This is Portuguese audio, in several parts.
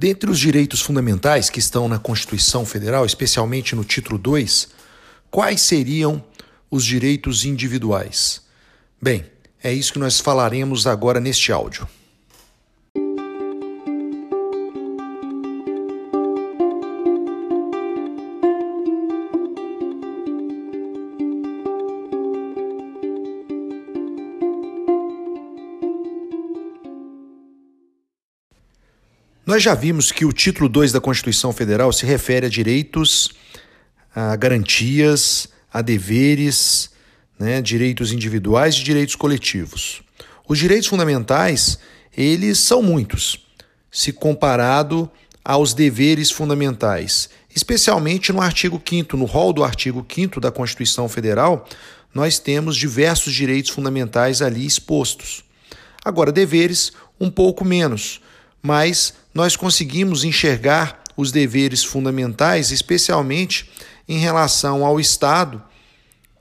Dentre os direitos fundamentais que estão na Constituição Federal, especialmente no título 2, quais seriam os direitos individuais? Bem, é isso que nós falaremos agora neste áudio. Nós já vimos que o título 2 da Constituição Federal se refere a direitos, a garantias, a deveres, né, direitos individuais e direitos coletivos. Os direitos fundamentais, eles são muitos, se comparado aos deveres fundamentais, especialmente no artigo 5 no rol do artigo 5 da Constituição Federal, nós temos diversos direitos fundamentais ali expostos. Agora, deveres, um pouco menos, mas nós conseguimos enxergar os deveres fundamentais, especialmente em relação ao Estado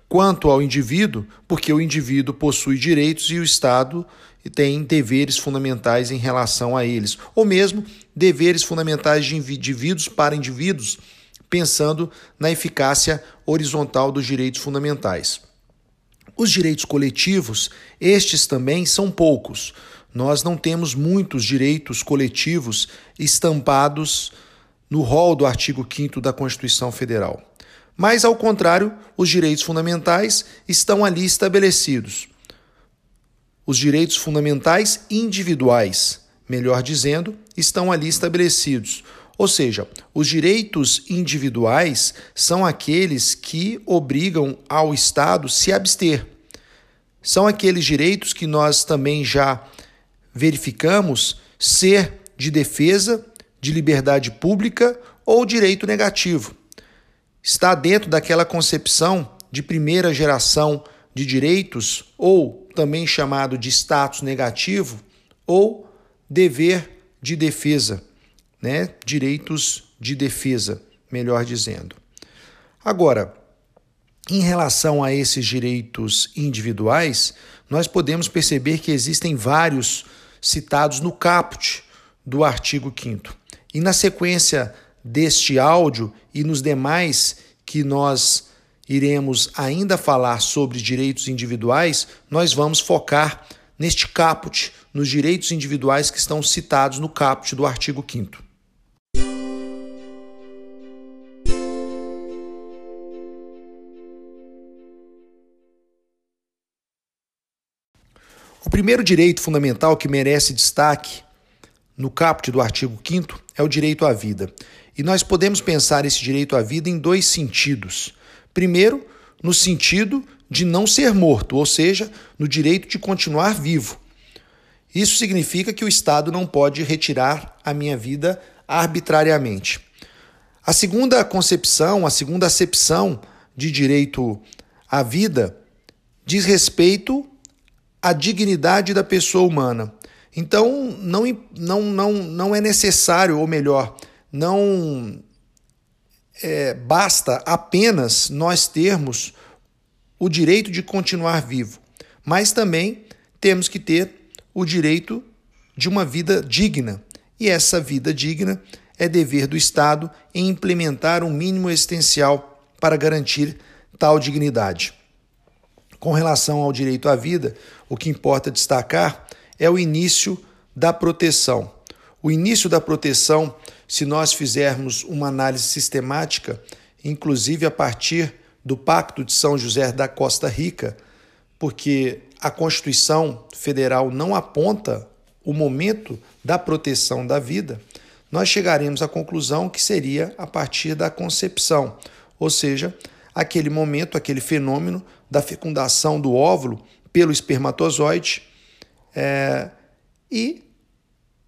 quanto ao indivíduo, porque o indivíduo possui direitos e o Estado tem deveres fundamentais em relação a eles, ou mesmo deveres fundamentais de indivíduos para indivíduos, pensando na eficácia horizontal dos direitos fundamentais. Os direitos coletivos, estes também são poucos. Nós não temos muitos direitos coletivos estampados no rol do artigo 5 da Constituição Federal. Mas, ao contrário, os direitos fundamentais estão ali estabelecidos. Os direitos fundamentais individuais, melhor dizendo, estão ali estabelecidos. Ou seja, os direitos individuais são aqueles que obrigam ao Estado se abster. São aqueles direitos que nós também já verificamos ser de defesa, de liberdade pública ou direito negativo. Está dentro daquela concepção de primeira geração de direitos, ou também chamado de status negativo, ou dever de defesa, né? direitos de defesa, melhor dizendo. Agora, em relação a esses direitos individuais, nós podemos perceber que existem vários citados no caput do artigo 5. E na sequência deste áudio e nos demais que nós iremos ainda falar sobre direitos individuais, nós vamos focar neste caput, nos direitos individuais que estão citados no caput do artigo 5. O primeiro direito fundamental que merece destaque no caput do artigo 5 é o direito à vida. E nós podemos pensar esse direito à vida em dois sentidos. Primeiro, no sentido de não ser morto, ou seja, no direito de continuar vivo. Isso significa que o Estado não pode retirar a minha vida arbitrariamente. A segunda concepção, a segunda acepção de direito à vida diz respeito a dignidade da pessoa humana. Então, não, não, não, não é necessário, ou melhor, não é, basta apenas nós termos o direito de continuar vivo, mas também temos que ter o direito de uma vida digna. E essa vida digna é dever do Estado em implementar um mínimo existencial para garantir tal dignidade. Com relação ao direito à vida, o que importa destacar é o início da proteção. O início da proteção, se nós fizermos uma análise sistemática, inclusive a partir do Pacto de São José da Costa Rica, porque a Constituição Federal não aponta o momento da proteção da vida, nós chegaremos à conclusão que seria a partir da concepção, ou seja, aquele momento, aquele fenômeno da fecundação do óvulo pelo espermatozoide é, e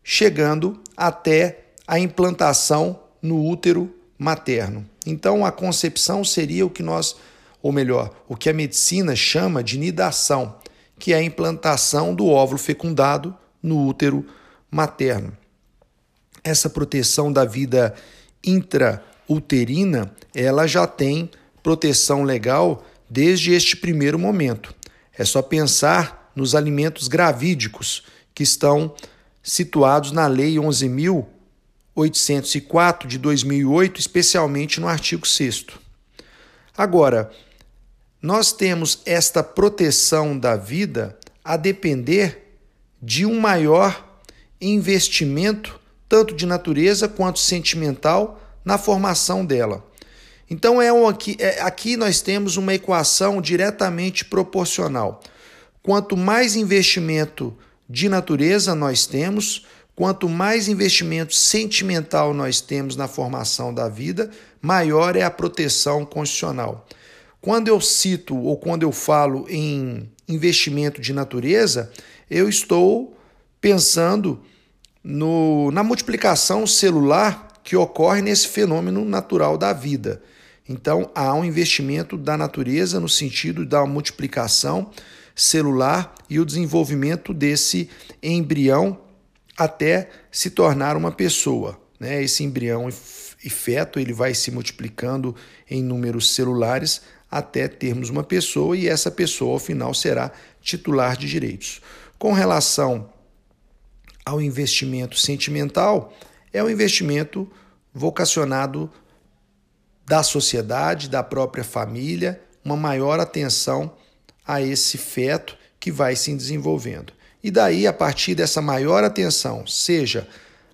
chegando até a implantação no útero materno. Então, a concepção seria o que nós, ou melhor, o que a medicina chama de nidação, que é a implantação do óvulo fecundado no útero materno. Essa proteção da vida intrauterina, ela já tem proteção legal desde este primeiro momento. É só pensar nos alimentos gravídicos que estão situados na Lei 11.800 804 de 2008, especialmente no artigo 6. Agora, nós temos esta proteção da vida a depender de um maior investimento, tanto de natureza quanto sentimental, na formação dela. Então é um, aqui, é, aqui nós temos uma equação diretamente proporcional. Quanto mais investimento de natureza nós temos, quanto mais investimento sentimental nós temos na formação da vida, maior é a proteção constitucional. Quando eu cito ou quando eu falo em investimento de natureza, eu estou pensando no, na multiplicação celular que ocorre nesse fenômeno natural da vida. Então, há um investimento da natureza no sentido da multiplicação celular e o desenvolvimento desse embrião até se tornar uma pessoa. Né? Esse embrião e feto ele vai se multiplicando em números celulares até termos uma pessoa e essa pessoa, ao final, será titular de direitos. Com relação ao investimento sentimental, é um investimento vocacionado da sociedade, da própria família, uma maior atenção a esse feto que vai se desenvolvendo. E daí, a partir dessa maior atenção, seja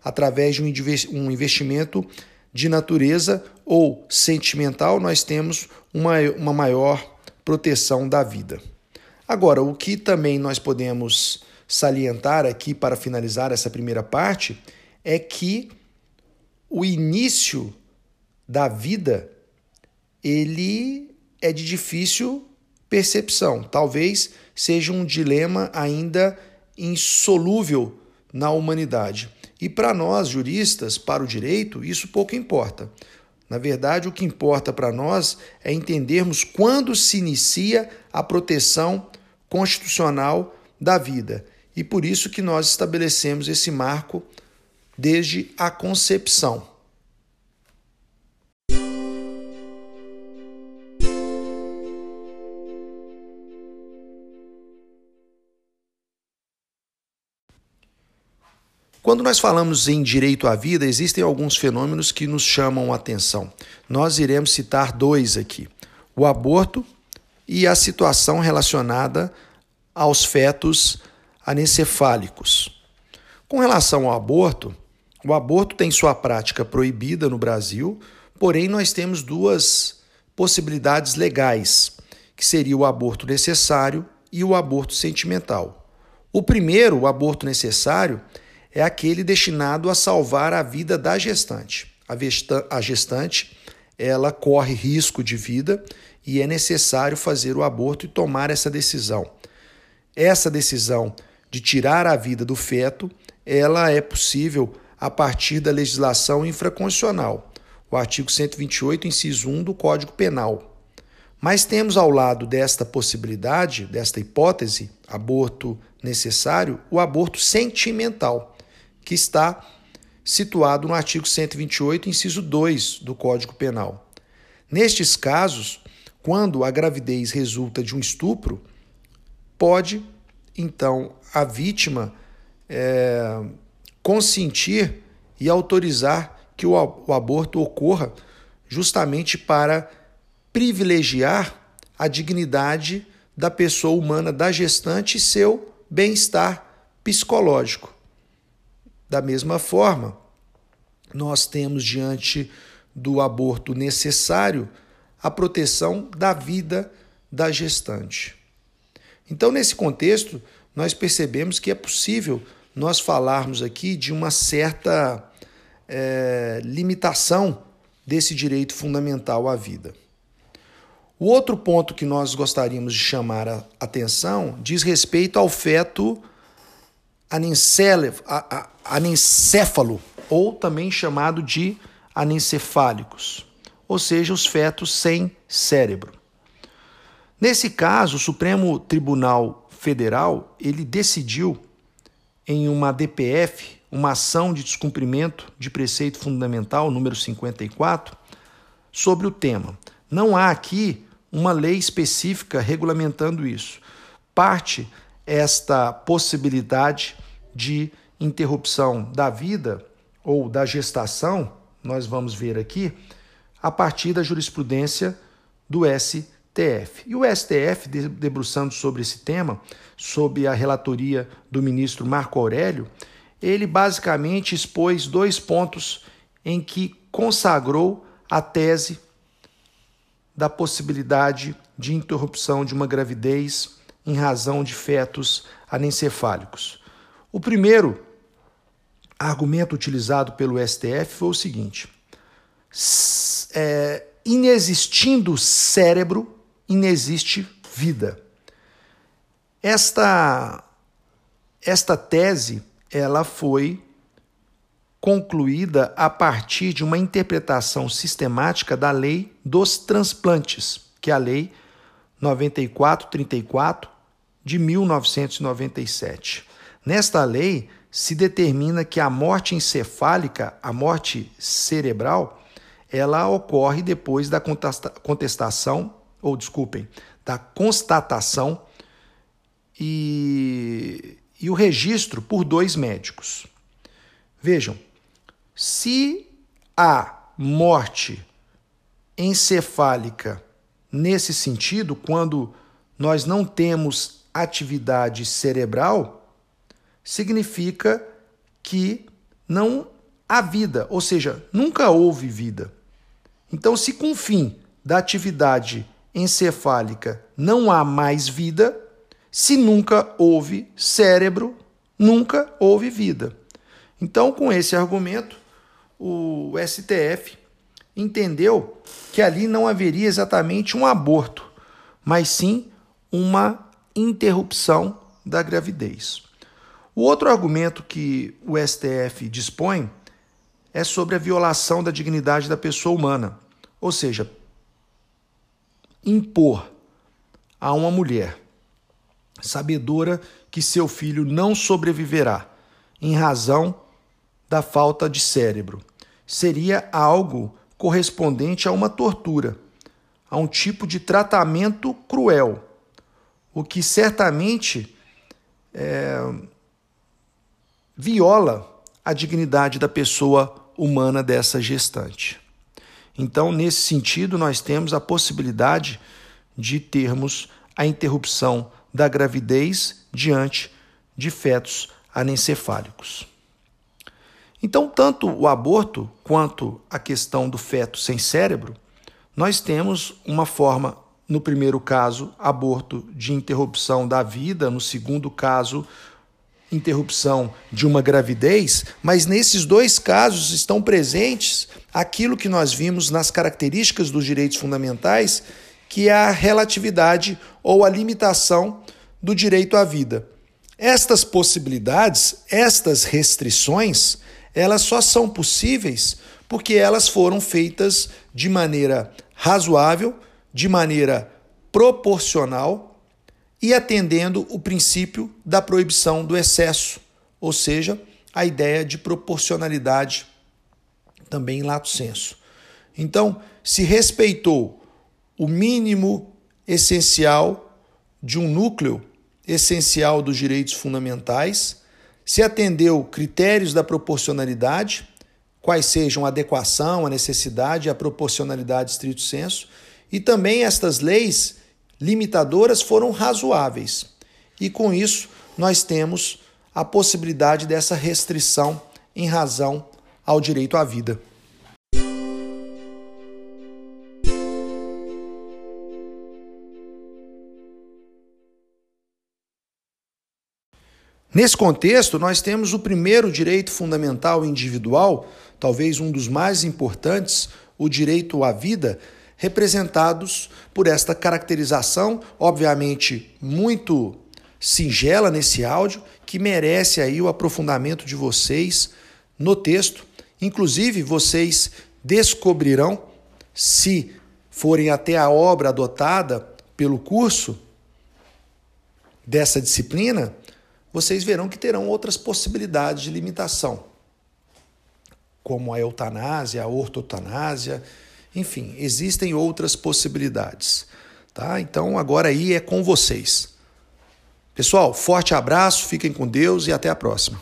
através de um investimento de natureza ou sentimental, nós temos uma, uma maior proteção da vida. Agora, o que também nós podemos salientar aqui para finalizar essa primeira parte é que o início da vida ele é de difícil percepção. Talvez seja um dilema ainda insolúvel na humanidade. E para nós, juristas, para o direito, isso pouco importa. Na verdade, o que importa para nós é entendermos quando se inicia a proteção constitucional da vida. E por isso que nós estabelecemos esse marco desde a concepção. Quando nós falamos em direito à vida, existem alguns fenômenos que nos chamam a atenção. Nós iremos citar dois aqui: o aborto e a situação relacionada aos fetos anencefálicos. Com relação ao aborto, o aborto tem sua prática proibida no Brasil, porém nós temos duas possibilidades legais, que seria o aborto necessário e o aborto sentimental. O primeiro, o aborto necessário, é aquele destinado a salvar a vida da gestante. A gestante ela corre risco de vida e é necessário fazer o aborto e tomar essa decisão. Essa decisão de tirar a vida do feto, ela é possível a partir da legislação infraconstitucional, o artigo 128, inciso 1 do Código Penal. Mas temos ao lado desta possibilidade, desta hipótese, aborto necessário, o aborto sentimental que está situado no artigo 128, inciso 2 do Código Penal. Nestes casos, quando a gravidez resulta de um estupro, pode então a vítima é, consentir e autorizar que o, o aborto ocorra justamente para privilegiar a dignidade da pessoa humana, da gestante e seu bem-estar psicológico. Da mesma forma, nós temos diante do aborto necessário a proteção da vida da gestante. Então, nesse contexto, nós percebemos que é possível nós falarmos aqui de uma certa é, limitação desse direito fundamental à vida. O outro ponto que nós gostaríamos de chamar a atenção diz respeito ao feto anencéfalo, ou também chamado de anencefálicos, ou seja, os fetos sem cérebro. Nesse caso, o Supremo Tribunal Federal ele decidiu em uma DPF, uma ação de descumprimento de preceito fundamental número 54, sobre o tema. Não há aqui uma lei específica regulamentando isso. Parte esta possibilidade de interrupção da vida ou da gestação, nós vamos ver aqui, a partir da jurisprudência do STF. E o STF, debruçando sobre esse tema, sob a relatoria do ministro Marco Aurélio, ele basicamente expôs dois pontos em que consagrou a tese da possibilidade de interrupção de uma gravidez em razão de fetos anencefálicos. O primeiro argumento utilizado pelo STF foi o seguinte: é, inexistindo cérebro, inexiste vida. Esta, esta tese ela foi concluída a partir de uma interpretação sistemática da lei dos transplantes, que é a lei 9434 de 1997. Nesta lei se determina que a morte encefálica, a morte cerebral, ela ocorre depois da contestação, ou desculpem, da constatação e, e o registro por dois médicos. Vejam, se há morte encefálica nesse sentido, quando nós não temos atividade cerebral, significa que não há vida, ou seja, nunca houve vida. Então, se com o fim da atividade encefálica não há mais vida, se nunca houve cérebro, nunca houve vida. Então, com esse argumento, o STF entendeu que ali não haveria exatamente um aborto, mas sim uma interrupção da gravidez. O outro argumento que o STF dispõe é sobre a violação da dignidade da pessoa humana, ou seja, impor a uma mulher sabedora que seu filho não sobreviverá em razão da falta de cérebro. Seria algo correspondente a uma tortura, a um tipo de tratamento cruel, o que certamente é, viola a dignidade da pessoa humana dessa gestante. Então, nesse sentido, nós temos a possibilidade de termos a interrupção da gravidez diante de fetos anencefálicos. Então, tanto o aborto quanto a questão do feto sem cérebro, nós temos uma forma, no primeiro caso, aborto de interrupção da vida, no segundo caso, interrupção de uma gravidez, mas nesses dois casos estão presentes aquilo que nós vimos nas características dos direitos fundamentais, que é a relatividade ou a limitação do direito à vida. Estas possibilidades, estas restrições, elas só são possíveis porque elas foram feitas de maneira razoável, de maneira proporcional e atendendo o princípio da proibição do excesso, ou seja, a ideia de proporcionalidade também em lato senso. Então, se respeitou o mínimo essencial de um núcleo essencial dos direitos fundamentais, se atendeu critérios da proporcionalidade, quais sejam a adequação, a necessidade e a proporcionalidade estrito senso, e também estas leis limitadoras foram razoáveis. E com isso, nós temos a possibilidade dessa restrição em razão ao direito à vida. Nesse contexto, nós temos o primeiro direito fundamental individual, talvez um dos mais importantes, o direito à vida, representados por esta caracterização, obviamente muito singela nesse áudio, que merece aí o aprofundamento de vocês no texto. Inclusive, vocês descobrirão, se forem até a obra adotada pelo curso dessa disciplina, vocês verão que terão outras possibilidades de limitação, como a eutanásia, a ortotanásia, enfim, existem outras possibilidades. Tá? Então agora aí é com vocês. Pessoal, forte abraço, fiquem com Deus e até a próxima.